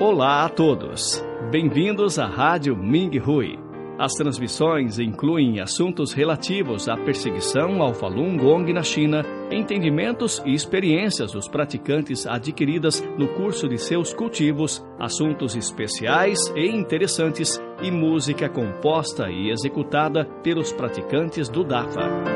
Olá a todos. Bem-vindos à Rádio Ming Hui. As transmissões incluem assuntos relativos à perseguição ao Falun Gong na China, entendimentos e experiências dos praticantes adquiridas no curso de seus cultivos, assuntos especiais e interessantes e música composta e executada pelos praticantes do DAFA.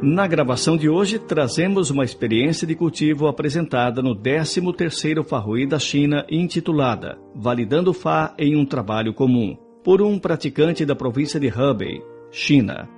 Na gravação de hoje, trazemos uma experiência de cultivo apresentada no 13º Farrui da China, intitulada Validando Fá em um Trabalho Comum, por um praticante da província de Hebei, China.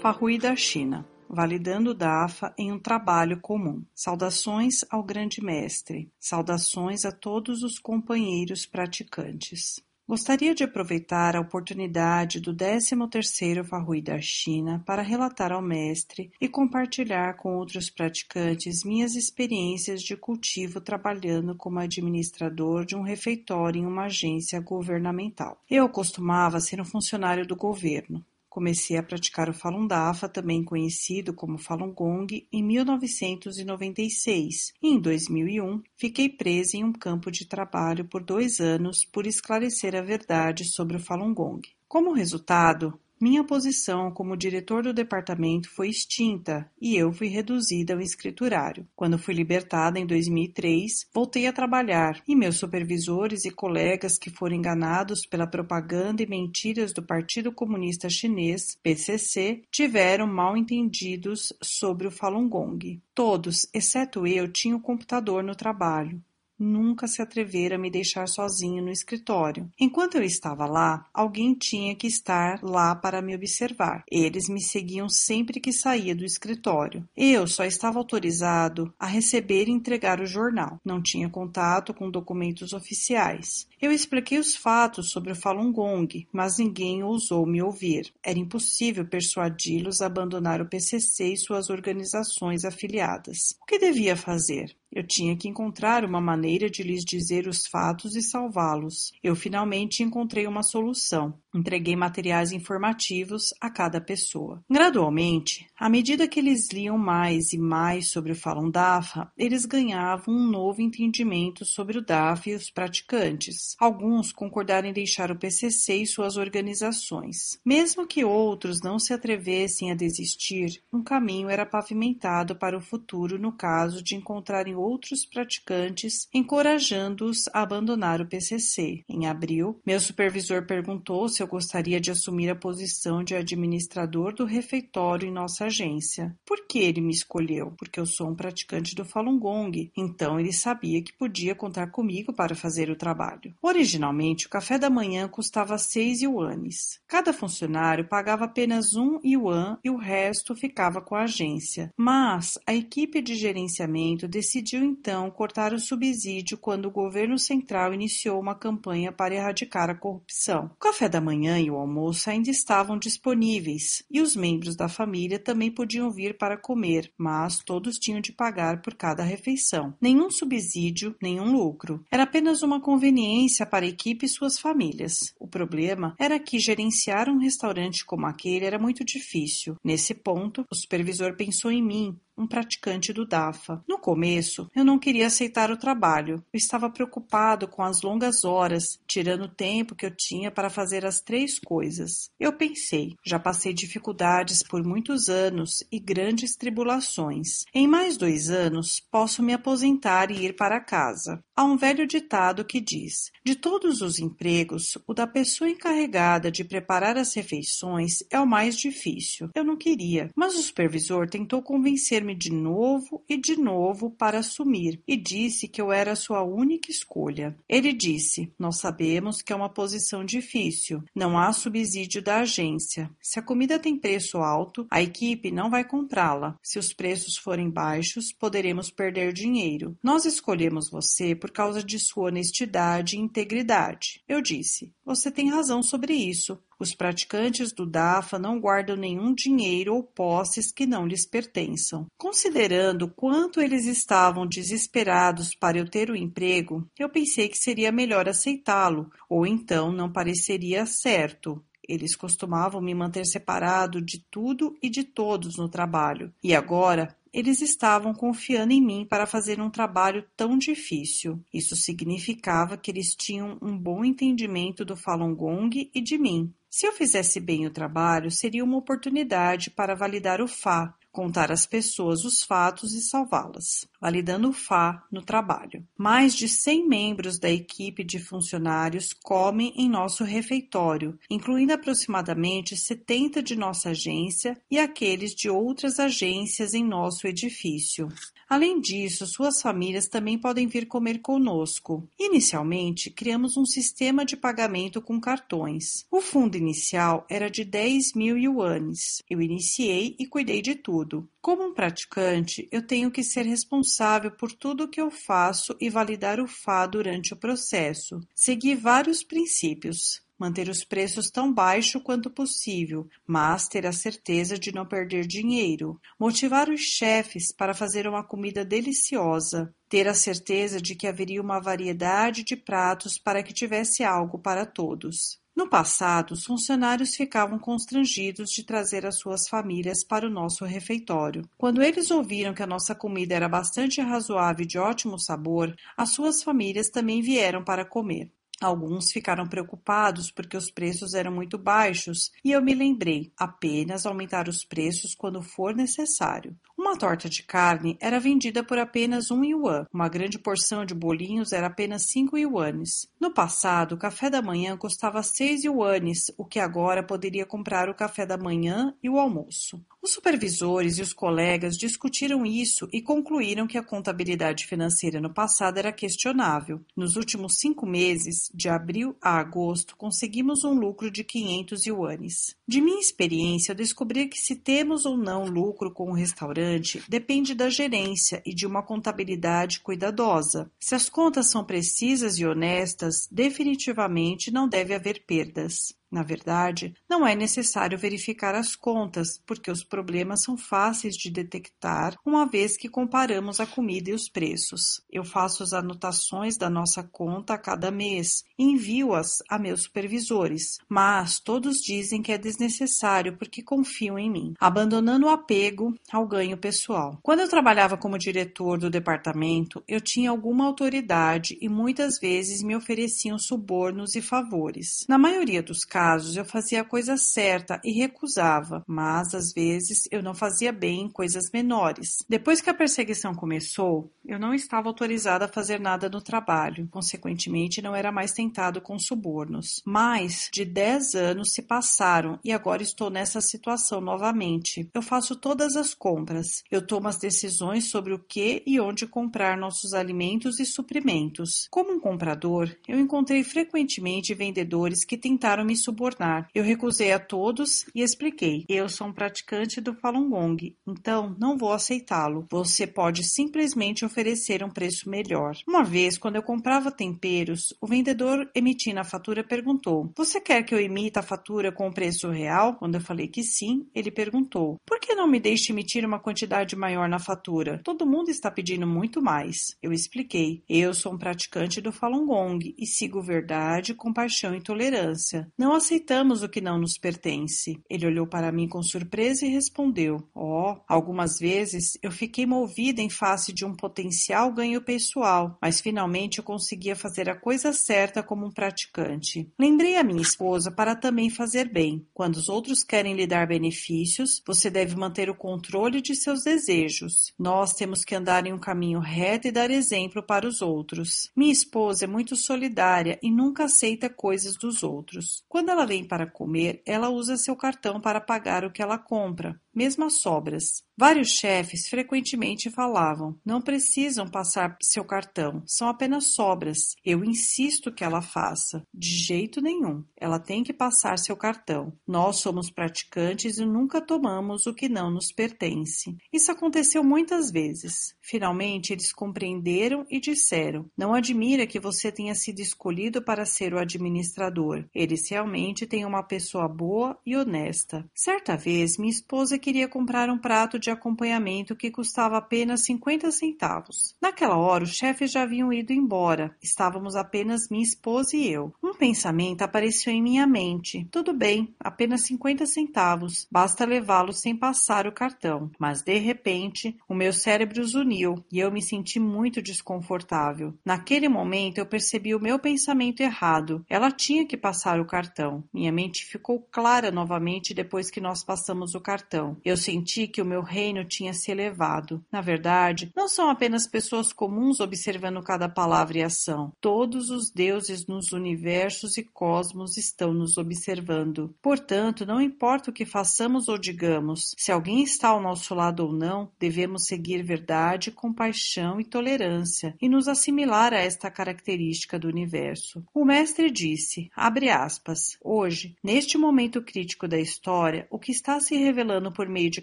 Farrui da China, validando DAFA em um trabalho comum. Saudações ao grande mestre, saudações a todos os companheiros praticantes. Gostaria de aproveitar a oportunidade do 13º Farrui da China para relatar ao mestre e compartilhar com outros praticantes minhas experiências de cultivo trabalhando como administrador de um refeitório em uma agência governamental. Eu costumava ser um funcionário do governo, Comecei a praticar o Falun Dafa, também conhecido como Falun Gong, em 1996 e em 2001 fiquei presa em um campo de trabalho por dois anos por esclarecer a verdade sobre o Falun Gong. Como resultado, minha posição como diretor do departamento foi extinta e eu fui reduzida ao escriturário. Quando fui libertada em 2003, voltei a trabalhar e meus supervisores e colegas que foram enganados pela propaganda e mentiras do Partido Comunista Chinês, PCC, tiveram mal entendidos sobre o Falun Gong. Todos, exceto eu, tinham computador no trabalho nunca se atreveram a me deixar sozinho no escritório. Enquanto eu estava lá, alguém tinha que estar lá para me observar. Eles me seguiam sempre que saía do escritório. Eu só estava autorizado a receber e entregar o jornal. Não tinha contato com documentos oficiais. Eu expliquei os fatos sobre o Falun Gong, mas ninguém ousou me ouvir. Era impossível persuadi-los a abandonar o PCC e suas organizações afiliadas. O que devia fazer? Eu tinha que encontrar uma maneira de lhes dizer os fatos e salvá-los. Eu finalmente encontrei uma solução. Entreguei materiais informativos a cada pessoa. Gradualmente, à medida que eles liam mais e mais sobre o Falun Dafa, eles ganhavam um novo entendimento sobre o Dafa e os praticantes. Alguns concordaram em deixar o PCC e suas organizações. Mesmo que outros não se atrevessem a desistir, um caminho era pavimentado para o futuro no caso de encontrarem outros praticantes, encorajando-os a abandonar o PCC. Em abril, meu supervisor perguntou se eu gostaria de assumir a posição de administrador do refeitório em nossa agência. Por que ele me escolheu? Porque eu sou um praticante do Falun Gong, então ele sabia que podia contar comigo para fazer o trabalho. Originalmente, o café da manhã custava seis yuanes. Cada funcionário pagava apenas um yuan e o resto ficava com a agência. Mas a equipe de gerenciamento decidiu decidiu então cortar o subsídio quando o governo central iniciou uma campanha para erradicar a corrupção. O café da manhã e o almoço ainda estavam disponíveis e os membros da família também podiam vir para comer, mas todos tinham de pagar por cada refeição. Nenhum subsídio, nenhum lucro. Era apenas uma conveniência para a equipe e suas famílias. O problema era que gerenciar um restaurante como aquele era muito difícil. Nesse ponto, o supervisor pensou em mim um praticante do DAFA. No começo, eu não queria aceitar o trabalho. Eu estava preocupado com as longas horas, tirando o tempo que eu tinha para fazer as três coisas. Eu pensei, já passei dificuldades por muitos anos e grandes tribulações. Em mais dois anos, posso me aposentar e ir para casa. Há um velho ditado que diz: de todos os empregos, o da pessoa encarregada de preparar as refeições é o mais difícil. Eu não queria, mas o supervisor tentou convencer-me de novo e de novo para assumir e disse que eu era sua única escolha. Ele disse: Nós sabemos que é uma posição difícil, não há subsídio da agência. Se a comida tem preço alto, a equipe não vai comprá-la. Se os preços forem baixos, poderemos perder dinheiro. Nós escolhemos você por causa de sua honestidade e integridade. Eu disse: Você tem razão sobre isso. Os praticantes do DAFA não guardam nenhum dinheiro ou posses que não lhes pertençam. Considerando quanto eles estavam desesperados para eu ter o emprego, eu pensei que seria melhor aceitá-lo, ou então não pareceria certo. Eles costumavam me manter separado de tudo e de todos no trabalho, e agora eles estavam confiando em mim para fazer um trabalho tão difícil. Isso significava que eles tinham um bom entendimento do Falun Gong e de mim. Se eu fizesse bem o trabalho, seria uma oportunidade para validar o Fá, contar às pessoas os fatos e salvá-las, validando o FA no trabalho. Mais de 100 membros da equipe de funcionários comem em nosso refeitório, incluindo aproximadamente 70 de nossa agência e aqueles de outras agências em nosso edifício. Além disso, suas famílias também podem vir comer conosco. Inicialmente, criamos um sistema de pagamento com cartões. O fundo inicial era de 10 mil yuanes. Eu iniciei e cuidei de tudo. Como um praticante, eu tenho que ser responsável por tudo o que eu faço e validar o FA durante o processo. Segui vários princípios manter os preços tão baixo quanto possível, mas ter a certeza de não perder dinheiro, motivar os chefes para fazer uma comida deliciosa, ter a certeza de que haveria uma variedade de pratos para que tivesse algo para todos. No passado, os funcionários ficavam constrangidos de trazer as suas famílias para o nosso refeitório. Quando eles ouviram que a nossa comida era bastante razoável e de ótimo sabor, as suas famílias também vieram para comer. Alguns ficaram preocupados porque os preços eram muito baixos e eu me lembrei apenas aumentar os preços quando for necessário. Uma torta de carne era vendida por apenas um yuan. Uma grande porção de bolinhos era apenas cinco yuanes. No passado, o café da manhã custava seis yuanes, o que agora poderia comprar o café da manhã e o almoço. Os supervisores e os colegas discutiram isso e concluíram que a contabilidade financeira no passado era questionável. Nos últimos cinco meses, de abril a agosto, conseguimos um lucro de 500 yuanes. De minha experiência, eu descobri que se temos ou não lucro com o restaurante, restaurante depende da gerência e de uma contabilidade cuidadosa. Se as contas são precisas e honestas, definitivamente não deve haver perdas. Na verdade, não é necessário verificar as contas, porque os problemas são fáceis de detectar uma vez que comparamos a comida e os preços. Eu faço as anotações da nossa conta a cada mês e envio-as a meus supervisores, mas todos dizem que é desnecessário porque confiam em mim, abandonando o apego ao ganho pessoal. Quando eu trabalhava como diretor do departamento, eu tinha alguma autoridade e muitas vezes me ofereciam subornos e favores. Na maioria dos casos, casos eu fazia a coisa certa e recusava, mas às vezes eu não fazia bem coisas menores. Depois que a perseguição começou, eu não estava autorizada a fazer nada no trabalho, consequentemente não era mais tentado com subornos. Mais de 10 anos se passaram e agora estou nessa situação novamente. Eu faço todas as compras, eu tomo as decisões sobre o que e onde comprar nossos alimentos e suprimentos. Como um comprador, eu encontrei frequentemente vendedores que tentaram me subornar. Eu recusei a todos e expliquei: eu sou um praticante do Falun Gong, então não vou aceitá-lo. Você pode simplesmente oferecer um preço melhor. Uma vez, quando eu comprava temperos, o vendedor emitindo a fatura perguntou: Você quer que eu emita a fatura com o preço real? Quando eu falei que sim, ele perguntou: Por que não me deixe emitir uma quantidade maior na fatura? Todo mundo está pedindo muito mais. Eu expliquei: Eu sou um praticante do Falun Gong e sigo verdade, compaixão e tolerância. Não aceitamos o que não nos pertence. Ele olhou para mim com surpresa e respondeu: Oh, algumas vezes eu fiquei movida em face de um potencial ganho pessoal, mas finalmente eu conseguia fazer a coisa certa como um praticante. Lembrei a minha esposa para também fazer bem. Quando os outros querem lhe dar benefícios, você deve manter o controle de seus desejos. Nós temos que andar em um caminho reto e dar exemplo para os outros. Minha esposa é muito solidária e nunca aceita coisas dos outros. Quando quando ela vem para comer, ela usa seu cartão para pagar o que ela compra mesmo as sobras. Vários chefes frequentemente falavam: não precisam passar seu cartão, são apenas sobras. Eu insisto que ela faça. De jeito nenhum. Ela tem que passar seu cartão. Nós somos praticantes e nunca tomamos o que não nos pertence. Isso aconteceu muitas vezes. Finalmente, eles compreenderam e disseram: Não admira que você tenha sido escolhido para ser o administrador. Eles realmente têm uma pessoa boa e honesta. Certa vez, minha esposa queria comprar um prato de de acompanhamento que custava apenas 50 centavos. Naquela hora, os chefes já haviam ido embora. Estávamos apenas minha esposa e eu. Um pensamento apareceu em minha mente. Tudo bem, apenas 50 centavos. Basta levá-lo sem passar o cartão. Mas de repente, o meu cérebro zuniu e eu me senti muito desconfortável. Naquele momento, eu percebi o meu pensamento errado. Ela tinha que passar o cartão. Minha mente ficou clara novamente depois que nós passamos o cartão. Eu senti que o meu reino tinha se elevado. Na verdade, não são apenas pessoas comuns observando cada palavra e ação. Todos os deuses nos universos e cosmos estão nos observando. Portanto, não importa o que façamos ou digamos, se alguém está ao nosso lado ou não, devemos seguir verdade, compaixão e tolerância e nos assimilar a esta característica do universo. O mestre disse, abre aspas, hoje, neste momento crítico da história, o que está se revelando por meio de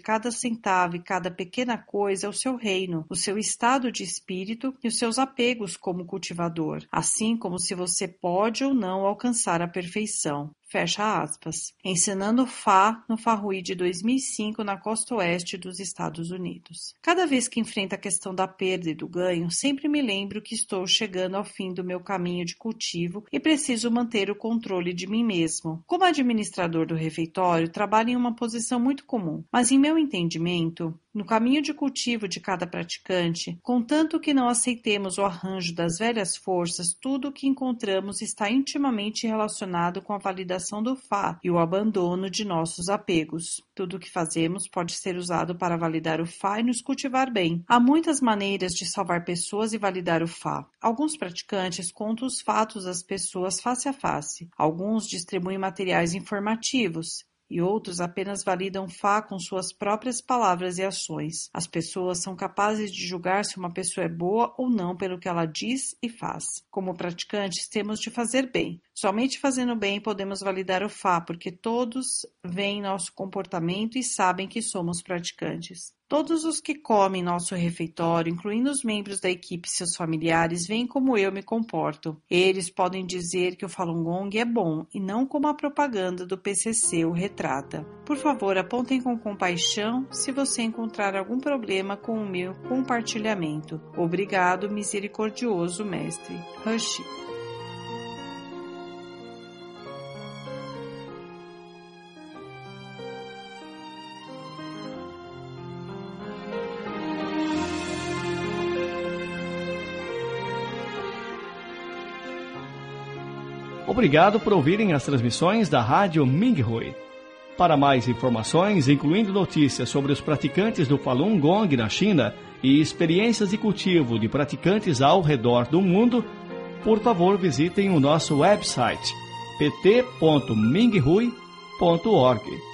cada centavo e cada pequena coisa é o seu reino, o seu estado de espírito e os seus apegos como cultivador, assim como se você pode ou não alcançar a perfeição. Fecha aspas. Ensinando Fá no Farrui de 2005 na costa oeste dos Estados Unidos. Cada vez que enfrento a questão da perda e do ganho, sempre me lembro que estou chegando ao fim do meu caminho de cultivo e preciso manter o controle de mim mesmo. Como administrador do refeitório, trabalho em uma posição muito comum, mas em meu entendimento, no caminho de cultivo de cada praticante, contanto que não aceitemos o arranjo das velhas forças, tudo o que encontramos está intimamente relacionado com a validação do Fá e o abandono de nossos apegos. Tudo o que fazemos pode ser usado para validar o Fá e nos cultivar bem. Há muitas maneiras de salvar pessoas e validar o Fá. Alguns praticantes contam os fatos às pessoas face a face. Alguns distribuem materiais informativos e outros apenas validam Fá com suas próprias palavras e ações. As pessoas são capazes de julgar se uma pessoa é boa ou não pelo que ela diz e faz. Como praticantes, temos de fazer bem. Somente fazendo bem podemos validar o Fá, porque todos veem nosso comportamento e sabem que somos praticantes. Todos os que comem nosso refeitório, incluindo os membros da equipe e seus familiares, veem como eu me comporto. Eles podem dizer que o Falun Gong é bom e não como a propaganda do PCC o retrata. Por favor, apontem com compaixão se você encontrar algum problema com o meu compartilhamento. Obrigado, misericordioso mestre. Rush. Obrigado por ouvirem as transmissões da Rádio Minghui. Para mais informações, incluindo notícias sobre os praticantes do Falun Gong na China e experiências de cultivo de praticantes ao redor do mundo, por favor visitem o nosso website pt.minghui.org.